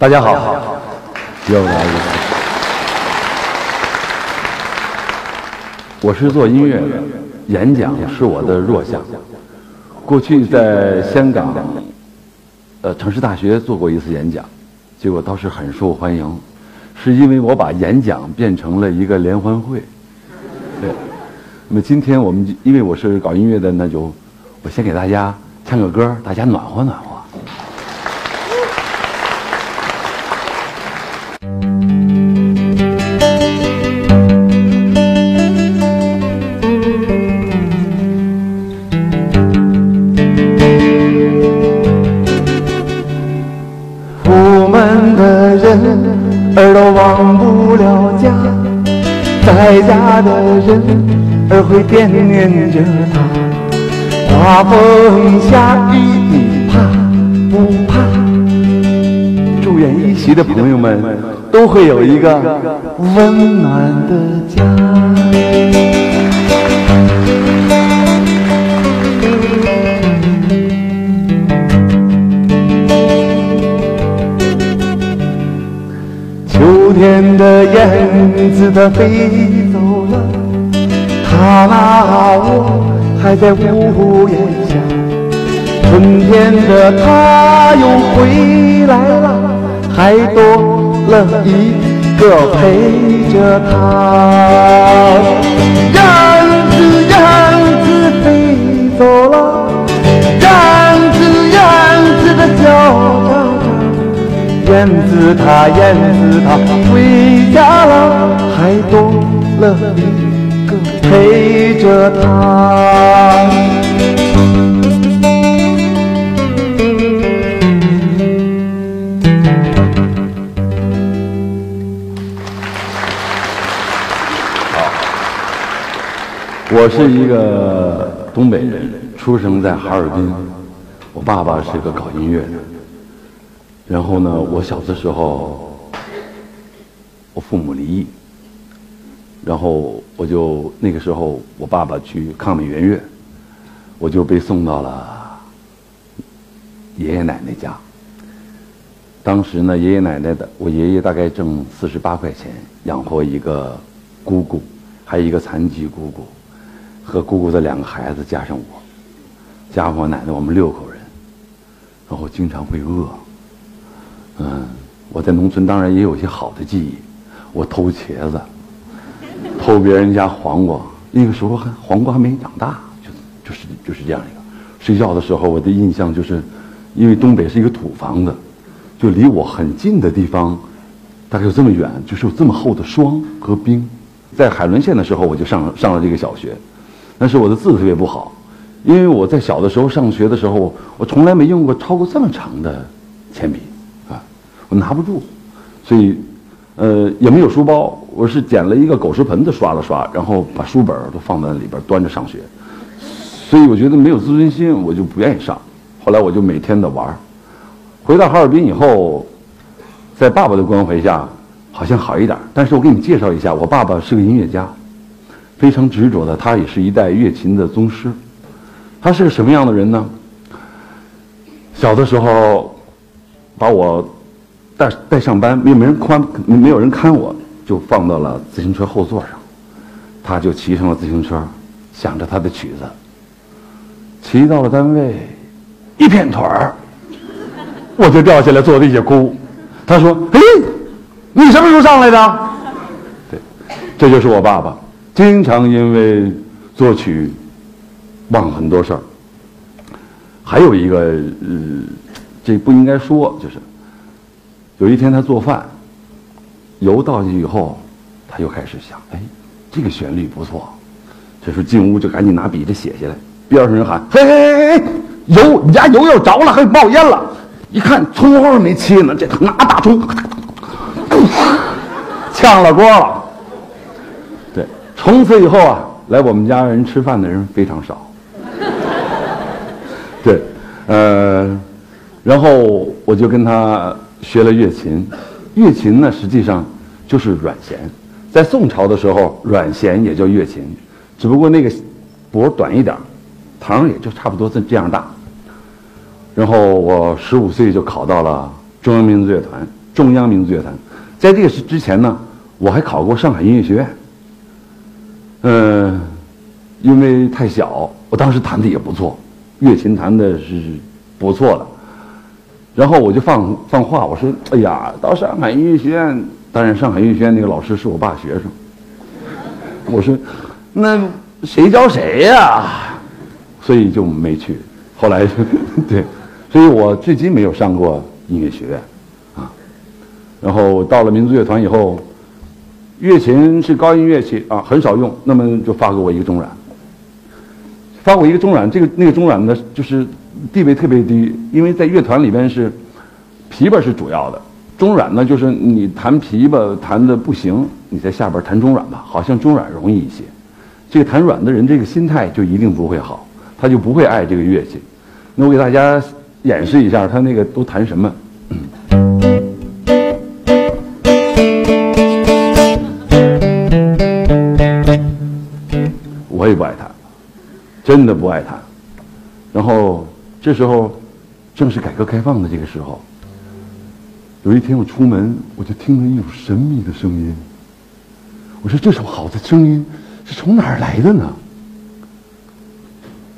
大家好，又来一次。我是做音乐的，演讲是我的弱项。过去在香港，呃，城市大学做过一次演讲，结果倒是很受欢迎，是因为我把演讲变成了一个联欢会。对，那么今天我们因为我是搞音乐的，那就我先给大家唱个歌，大家暖和暖和。不了家，在家的人儿会惦念着他。刮风下雨你怕不怕？祝愿一席的朋友们都会有一个温暖的家。天的燕子它飞走了，它那我还在屋檐下。春天的它又回来了，还多了一个陪着它。子它，燕子它回家了，还多了一个陪着它。我是一个东北人，出生在哈尔滨。我爸爸是个搞音乐的。然后呢，我小的时候，我父母离异，然后我就那个时候，我爸爸去抗美援越，我就被送到了爷爷奶奶家。当时呢，爷爷奶奶的，我爷爷大概挣四十八块钱养活一个姑姑，还有一个残疾姑姑，和姑姑的两个孩子加上我，加上我奶奶，我们六口人，然后经常会饿。嗯，我在农村当然也有一些好的记忆，我偷茄子，偷别人家黄瓜，那个时候还黄瓜还没长大，就就是就是这样一个。睡觉的时候，我的印象就是，因为东北是一个土房子，就离我很近的地方，大概有这么远，就是有这么厚的霜和冰。在海伦县的时候，我就上上了这个小学，但是我的字特别不好，因为我在小的时候上学的时候，我从来没用过超过这么长的铅笔。我拿不住，所以，呃，也没有书包。我是捡了一个狗食盆子刷了刷，然后把书本都放在里边端着上学。所以我觉得没有自尊心，我就不愿意上。后来我就每天的玩回到哈尔滨以后，在爸爸的关怀下，好像好一点。但是我给你介绍一下，我爸爸是个音乐家，非常执着的，他也是一代乐琴的宗师。他是个什么样的人呢？小的时候，把我。带带上班，没没人看，没有人看我，就放到了自行车后座上，他就骑上了自行车，想着他的曲子。骑到了单位，一片腿儿，我就掉下来坐地下哭。他说：“哎，你什么时候上来的？”对，这就是我爸爸，经常因为作曲忘很多事儿。还有一个，呃，这不应该说，就是。有一天他做饭，油倒进去以后，他又开始想：哎，这个旋律不错。这时候进屋就赶紧拿笔就写下来。边上人喊：嘿嘿嘿嘿，油，你家油要着了，还冒烟了。一看葱花没切呢，这拿大葱，呛了锅了。对，从此以后啊，来我们家人吃饭的人非常少。对，呃，然后我就跟他。学了乐琴，乐琴呢实际上就是阮弦，在宋朝的时候，阮弦也叫乐琴，只不过那个脖短一点，膛也就差不多这这样大。然后我十五岁就考到了中央民族乐团，中央民族乐团。在这个是之前呢，我还考过上海音乐学院。嗯，因为太小，我当时弹的也不错，乐琴弹的是不错的。然后我就放放话，我说：“哎呀，到上海音乐学院，当然上海音乐学院那个老师是我爸学生。”我说：“那谁教谁呀？”所以就没去。后来，对，所以我至今没有上过音乐学院，啊。然后到了民族乐团以后，乐琴是高音乐器啊，很少用。那么就发给我一个中阮，发我一个中阮。这个那个中阮呢，就是地位特别低，因为在乐团里边是琵琶是主要的，中阮呢就是你弹琵琶弹的不行，你在下边弹中阮吧，好像中阮容易一些。这个弹阮的人，这个心态就一定不会好，他就不会爱这个乐器。那我给大家演示一下，他那个都弹什么。我也不爱弹，真的不爱弹。然后这时候正是改革开放的这个时候。有一天我出门，我就听到一种神秘的声音。我说：“这首好的声音是从哪儿来的呢？”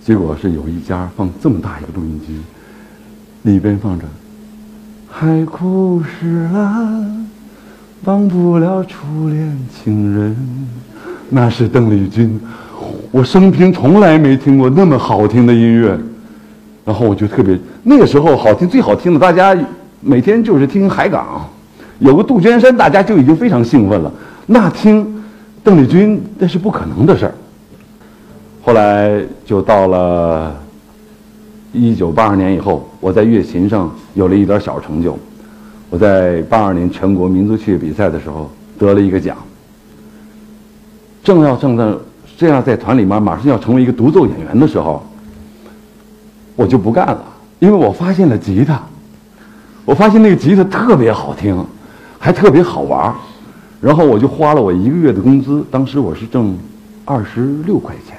结果是有一家放这么大一个录音机，里边放着“海枯石烂，忘不了初恋情人”，那是邓丽君。我生平从来没听过那么好听的音乐，然后我就特别那个时候好听最好听的，大家每天就是听海港，有个杜鹃山，大家就已经非常兴奋了。那听邓丽君那是不可能的事儿。后来就到了一九八二年以后，我在乐琴上有了一点小成就。我在八二年全国民族器乐比赛的时候得了一个奖，正要正在。这样在团里面马上要成为一个独奏演员的时候，我就不干了，因为我发现了吉他，我发现那个吉他特别好听，还特别好玩儿。然后我就花了我一个月的工资，当时我是挣二十六块钱，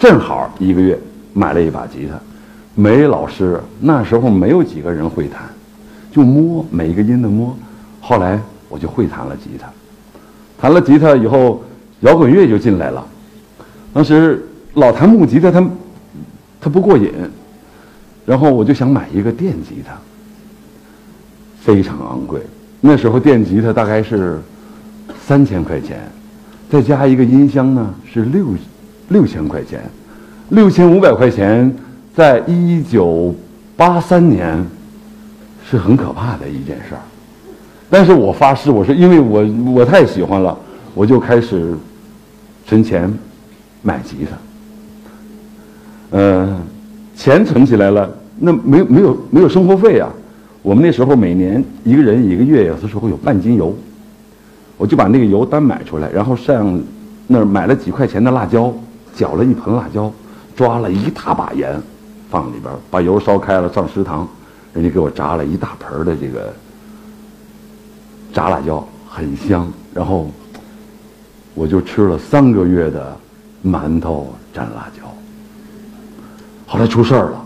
正好一个月买了一把吉他，没老师，那时候没有几个人会弹，就摸每一个音的摸，后来我就会弹了吉他，弹了吉他以后，摇滚乐就进来了。当时老弹木吉他，他他不过瘾，然后我就想买一个电吉他，非常昂贵。那时候电吉他大概是三千块钱，再加一个音箱呢是六六千块钱，六千五百块钱，在一九八三年是很可怕的一件事儿。但是我发誓，我说因为我我太喜欢了，我就开始存钱。买吉他，呃，钱存起来了，那没没有没有生活费啊？我们那时候每年一个人一个月有的时候有半斤油，我就把那个油单买出来，然后上那儿买了几块钱的辣椒，搅了一盆辣椒，抓了一大把盐，放里边，把油烧开了，上食堂，人家给我炸了一大盆的这个炸辣椒，很香，然后我就吃了三个月的。馒头蘸辣椒，后来出事儿了，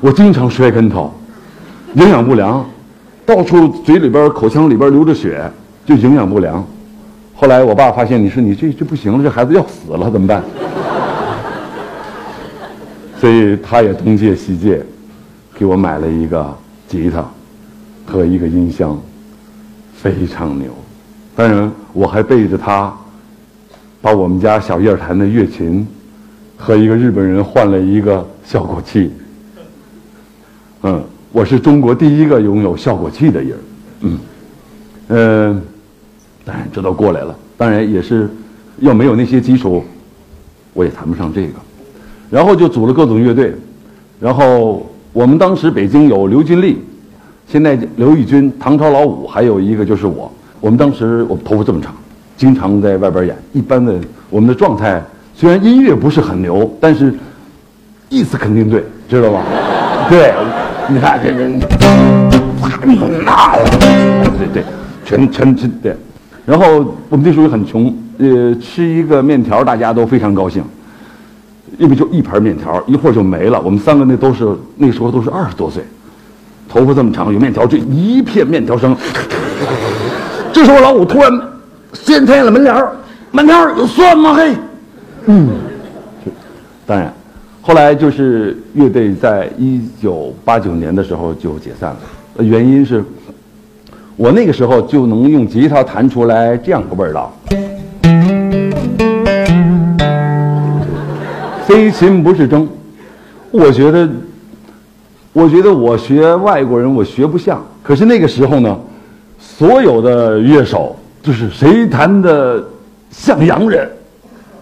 我经常摔跟头，营养不良，到处嘴里边、口腔里边流着血，就营养不良。后来我爸发现，你说你这这不行了，这孩子要死了，怎么办？所以他也东借西借，给我买了一个吉他和一个音箱，非常牛。当然，我还背着他。把我们家小叶弹的乐琴和一个日本人换了一个效果器。嗯，我是中国第一个拥有效果器的人。嗯，嗯，当然这都过来了。当然也是，要没有那些基础，我也谈不上这个。然后就组了各种乐队。然后我们当时北京有刘金利，现在刘玉军、唐朝老五，还有一个就是我。我们当时我头发这么长。经常在外边演，一般的我们的状态虽然音乐不是很牛，但是意思肯定对，知道吧？对，你看这人，那对对，全全全对。然后我们那时候很穷，呃，吃一个面条大家都非常高兴，因为就一盘面条，一会儿就没了。我们三个那都是那时候都是二十多岁，头发这么长，有面条，这一片面条声。这时候老五突然掀开了门帘儿，门帘儿有蒜吗？嘿，嗯，当然，后来就是乐队在一九八九年的时候就解散了，原因是，我那个时候就能用吉他弹出来这样个味道。非琴不是筝，我觉得，我觉得我学外国人我学不像。可是那个时候呢，所有的乐手就是谁弹的像洋人，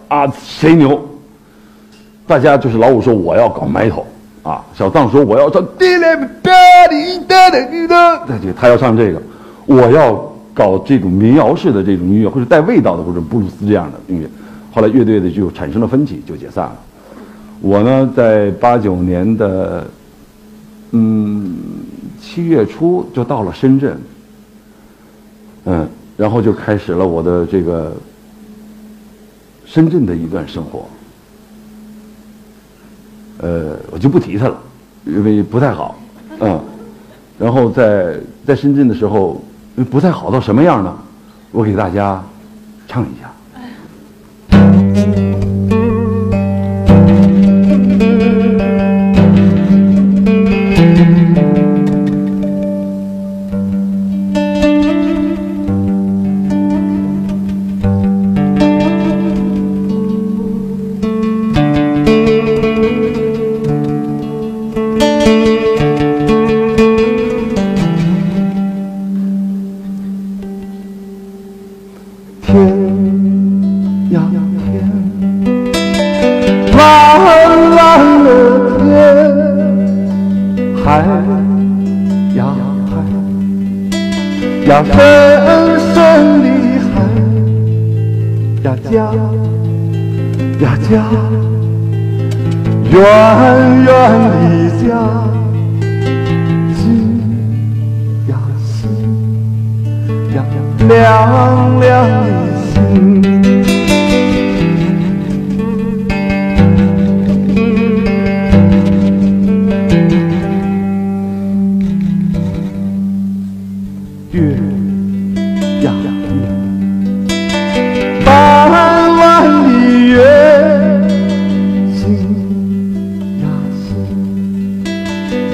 啊谁牛。大家就是老五说我要搞埋头，啊小藏说我要唱，他要唱这个，我要搞这种民谣式的这种音乐，或者带味道的，或者布鲁斯这样的音乐。后来乐队的就产生了分歧，就解散了。我呢，在八九年的嗯七月初就到了深圳，嗯，然后就开始了我的这个深圳的一段生活。呃，我就不提他了，因为不太好，嗯。然后在在深圳的时候，不太好到什么样呢？我给大家唱一下。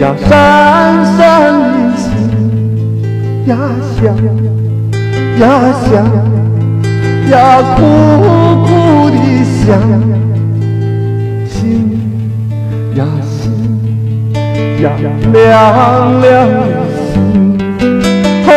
呀闪闪的星呀想呀想呀苦苦的想，心呀心呀亮亮的心，哦。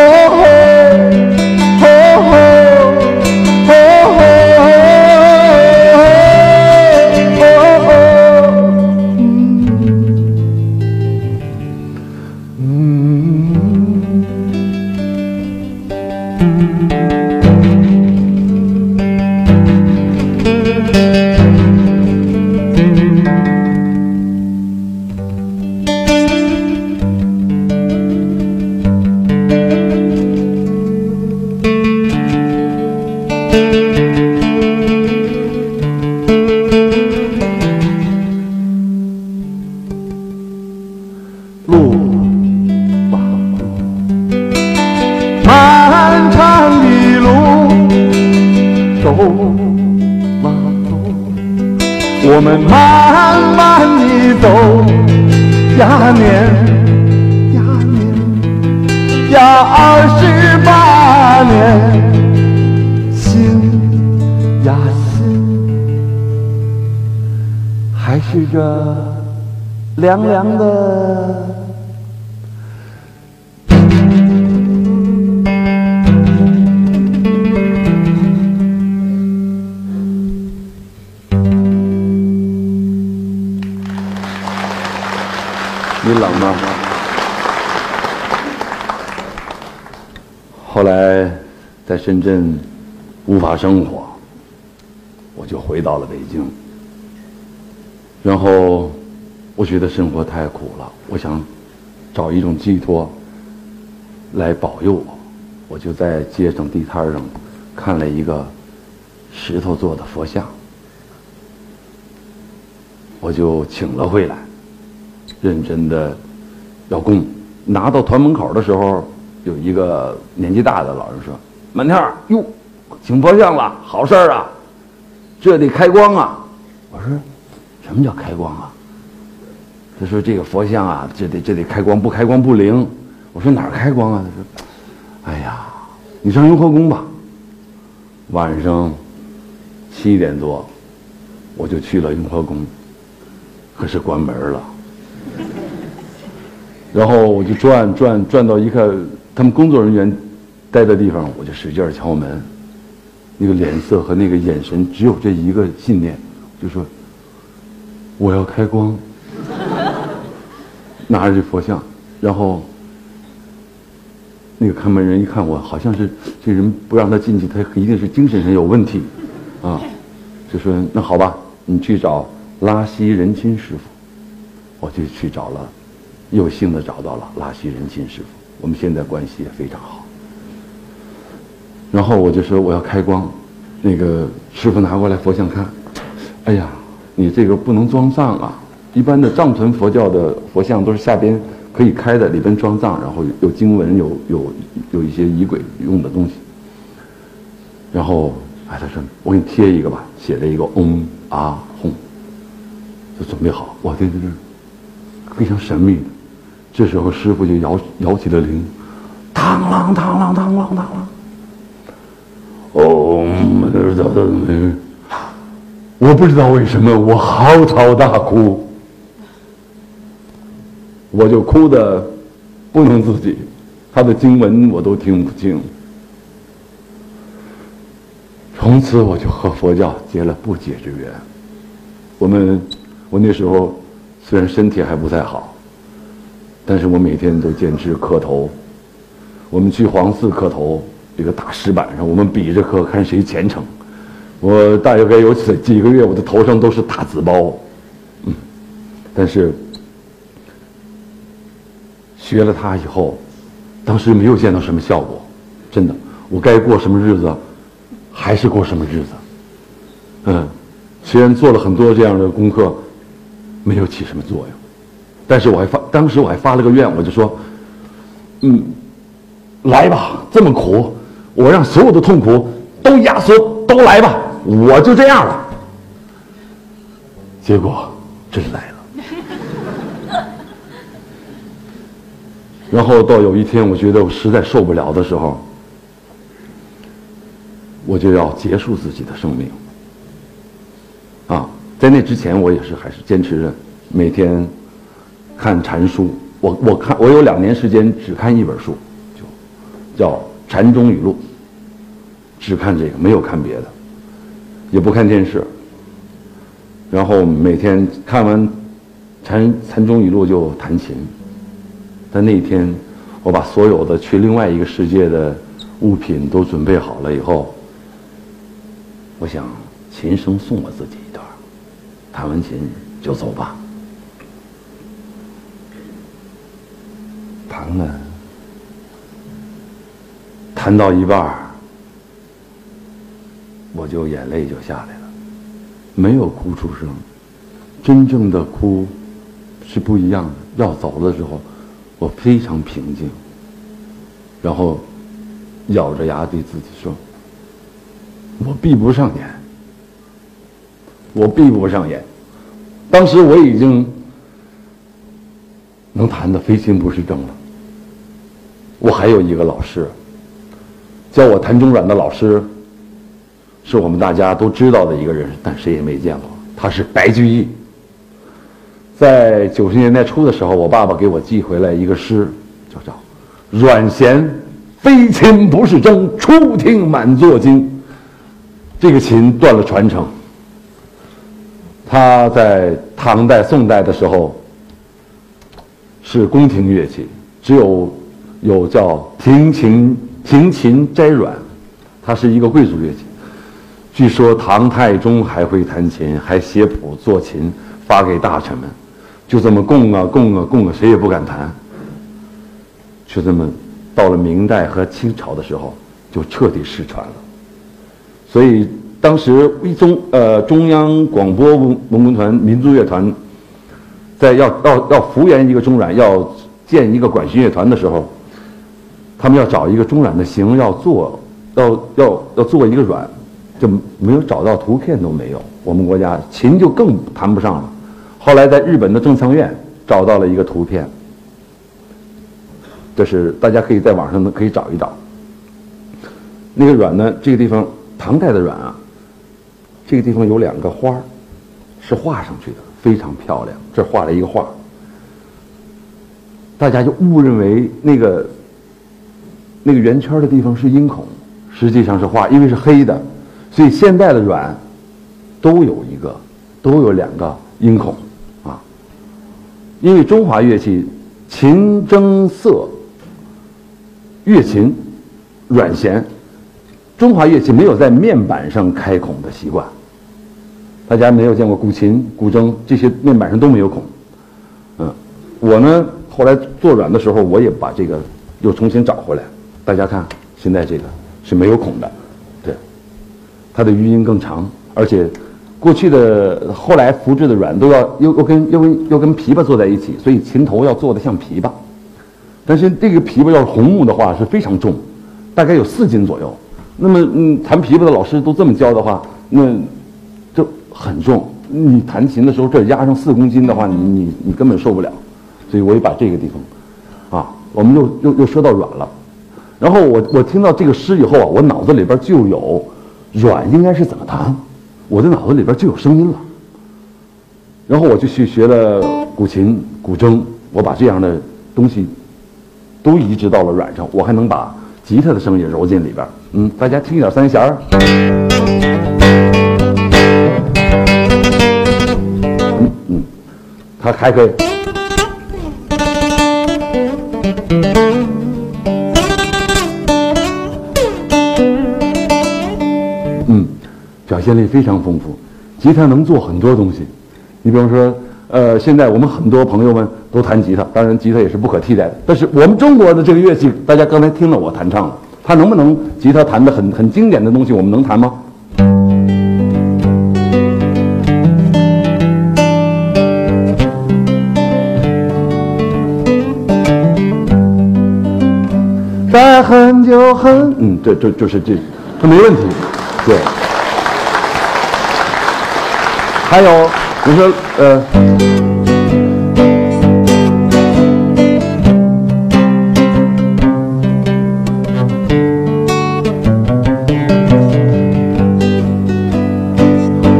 凉的，你冷吗？后来在深圳无法生活，我就回到了北京，然后。我觉得生活太苦了，我想找一种寄托来保佑我。我就在街上地摊上看了一个石头做的佛像，我就请了回来，认真的要供，拿到团门口的时候，有一个年纪大的老人说：“满天儿哟，请佛像了，好事儿啊，这得开光啊。”我说：“什么叫开光啊？”他说：“这个佛像啊，这得这得开光，不开光不灵。”我说：“哪儿开光啊？”他说：“哎呀，你上雍和宫吧。”晚上七点多，我就去了雍和宫，可是关门了。然后我就转转转到一个他们工作人员待的地方，我就使劲敲门。那个脸色和那个眼神，只有这一个信念，就说我要开光，拿着这佛像，然后那个看门人一看我，好像是这人不让他进去，他一定是精神上有问题，啊，就说那好吧，你去找拉西仁钦师傅，我就去找了。有幸的找到了拉西仁钦师傅，我们现在关系也非常好。然后我就说我要开光，那个师傅拿过来佛像看，哎呀，你这个不能装藏啊！一般的藏传佛教的佛像都是下边可以开的，里边装藏，然后有经文，有有有一些仪轨用的东西。然后哎，他说我给你贴一个吧，写了一个嗡啊吽，就准备好。哇，对对对，非常神秘的。这时候师傅就摇摇起了铃，嘡啷嘡啷嘡啷嘡啷，哦，我不知道为什么我嚎啕大哭，我就哭的不能自己，他的经文我都听不清。从此我就和佛教结了不解之缘。我们，我那时候虽然身体还不太好。但是我每天都坚持磕头。我们去黄寺磕头，这个大石板上，我们比着磕，看谁虔诚。我大约有几几个月，我的头上都是大紫包。嗯，但是学了它以后，当时没有见到什么效果，真的。我该过什么日子，还是过什么日子。嗯，虽然做了很多这样的功课，没有起什么作用。但是我还发，当时我还发了个愿，我就说，嗯，来吧，这么苦，我让所有的痛苦都压缩，都来吧，我就这样了。结果真来了。然后到有一天，我觉得我实在受不了的时候，我就要结束自己的生命。啊，在那之前，我也是还是坚持着每天。看禅书，我我看我有两年时间只看一本书，就叫《禅宗语录》，只看这个，没有看别的，也不看电视。然后每天看完《禅禅宗语录》就弹琴。但那天我把所有的去另外一个世界的物品都准备好了以后，我想琴声送我自己一段，弹完琴就走吧。弹了，弹到一半我就眼泪就下来了，没有哭出声。真正的哭是不一样的。要走的时候，我非常平静，然后咬着牙对自己说：“我闭不上眼，我闭不上眼。”当时我已经能弹的非心不是正了。我还有一个老师，教我弹中阮的老师，是我们大家都知道的一个人，但谁也没见过。他是白居易。在九十年代初的时候，我爸爸给我寄回来一个诗，就叫“阮咸非琴不是筝，初听满座惊”。这个琴断了传承。他在唐代、宋代的时候是宫廷乐器，只有。有叫庭琴，庭琴摘阮，它是一个贵族乐器。据说唐太宗还会弹琴，还写谱做琴发给大臣们，就这么供啊供啊供啊，谁也不敢弹。就这么到了明代和清朝的时候，就彻底失传了。所以当时一中呃中央广播文文工团民族乐团，在要要要复原一个中阮要。建一个管弦乐团的时候，他们要找一个中软的形，要做，要要要做一个软，就没有找到图片都没有。我们国家琴就更谈不上了。后来在日本的正仓院找到了一个图片，这是大家可以在网上可以找一找。那个软呢，这个地方唐代的软啊，这个地方有两个花儿是画上去的，非常漂亮。这画了一个画，大家就误认为那个那个圆圈的地方是音孔，实际上是画，因为是黑的，所以现在的软。都有一个，都有两个音孔，因为中华乐器琴筝瑟乐琴软弦，中华乐器没有在面板上开孔的习惯。大家没有见过古琴、古筝这些面板上都没有孔，嗯，我呢后来做软的时候，我也把这个又重新找回来。大家看，现在这个是没有孔的，对，它的余音更长，而且。过去的后来复制的软都要又又跟又跟又跟琵琶坐在一起，所以琴头要做的像琵琶。但是这个琵琶要是红木的话是非常重，大概有四斤左右。那么嗯，弹琵琶的老师都这么教的话，那就很重。你弹琴的时候这压上四公斤的话，你你你根本受不了。所以我也把这个地方，啊，我们又又又说到软了。然后我我听到这个诗以后啊，我脑子里边就有软应该是怎么弹。我的脑子里边就有声音了，然后我就去学了古琴、古筝，我把这样的东西都移植到了软上，我还能把吉他的声音揉进里边。嗯，大家听一点三弦儿。嗯嗯，它还可以。现力非常丰富，吉他能做很多东西。你比方说，呃，现在我们很多朋友们都弹吉他，当然吉他也是不可替代的。但是我们中国的这个乐器，大家刚才听了我弹唱了，他能不能吉他弹的很很经典的东西，我们能弹吗？在很久很，嗯，这这就是这，这没问题，对。还有，你说，呃，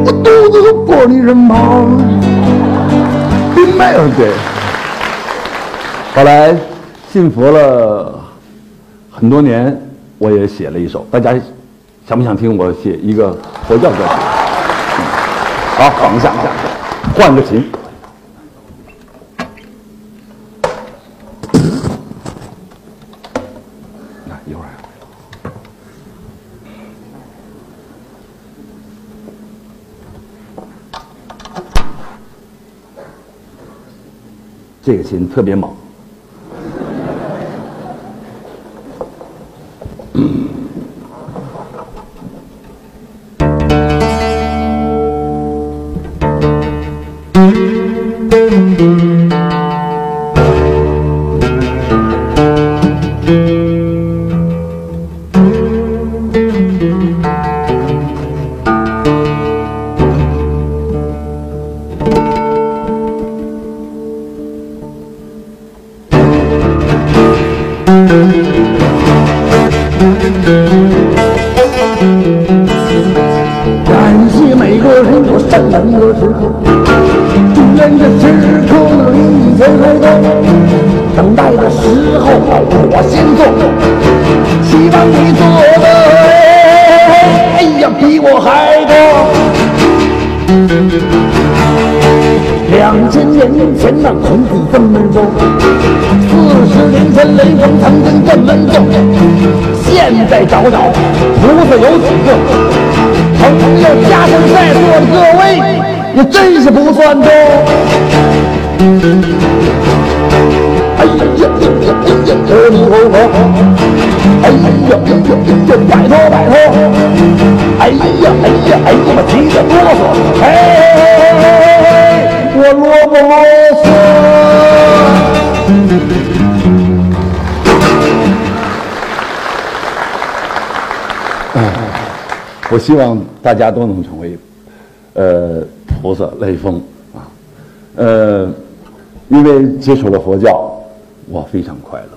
我独自过你身旁，没有对。后来信佛了很多年，我也写了一首，大家想不想听我写一个佛教歌曲？好，等一下，一下换个琴。那一会儿，这个琴特别猛。Mm-hmm. 朋朋友家乡在座的各位，也真是不算多。哎呀呀呀呀呀呀！阿弥陀！哎呀呀呀呀呀！拜托拜托！哎呀哎呀哎呀！我急得哆嗦！哎，我啰不啰嗦？我希望大家都能成为，呃，菩萨雷锋啊，呃，因为接触了佛教，我非常快乐。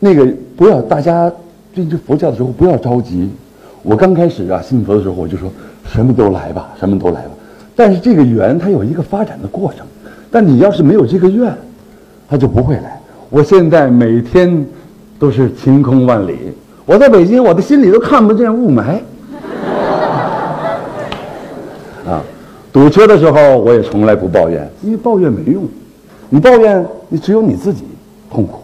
那个不要大家对这佛教的时候不要着急。我刚开始啊信佛的时候，我就说什么都来吧，什么都来吧。但是这个缘它有一个发展的过程，但你要是没有这个愿，它就不会来。我现在每天都是晴空万里。我在北京，我的心里都看不见雾霾。啊，堵车的时候我也从来不抱怨，因为抱怨没用。你抱怨，你只有你自己痛苦。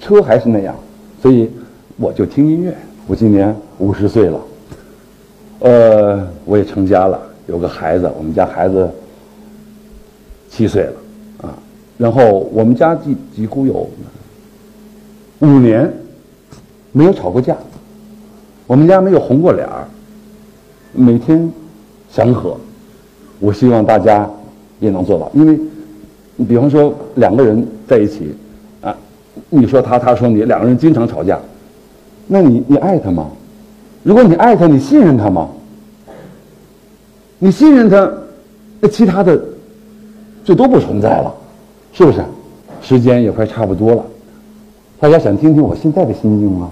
车还是那样，所以我就听音乐。我今年五十岁了，呃，我也成家了，有个孩子。我们家孩子七岁了，啊，然后我们家几几乎有五年没有吵过架，我们家没有红过脸儿，每天祥和。我希望大家也能做到，因为，你比方说两个人在一起，啊，你说他，他说你，两个人经常吵架。那你你爱他吗？如果你爱他，你信任他吗？你信任他，那其他的就都不存在了，是不是？时间也快差不多了，大家想听听我现在的心境吗？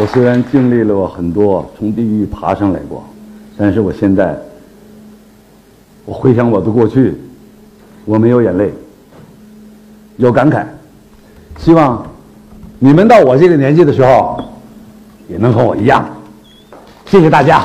我虽然经历了很多，从地狱爬上来过，但是我现在，我回想我的过去，我没有眼泪，有感慨。希望你们到我这个年纪的时候，也能和我一样。谢谢大家。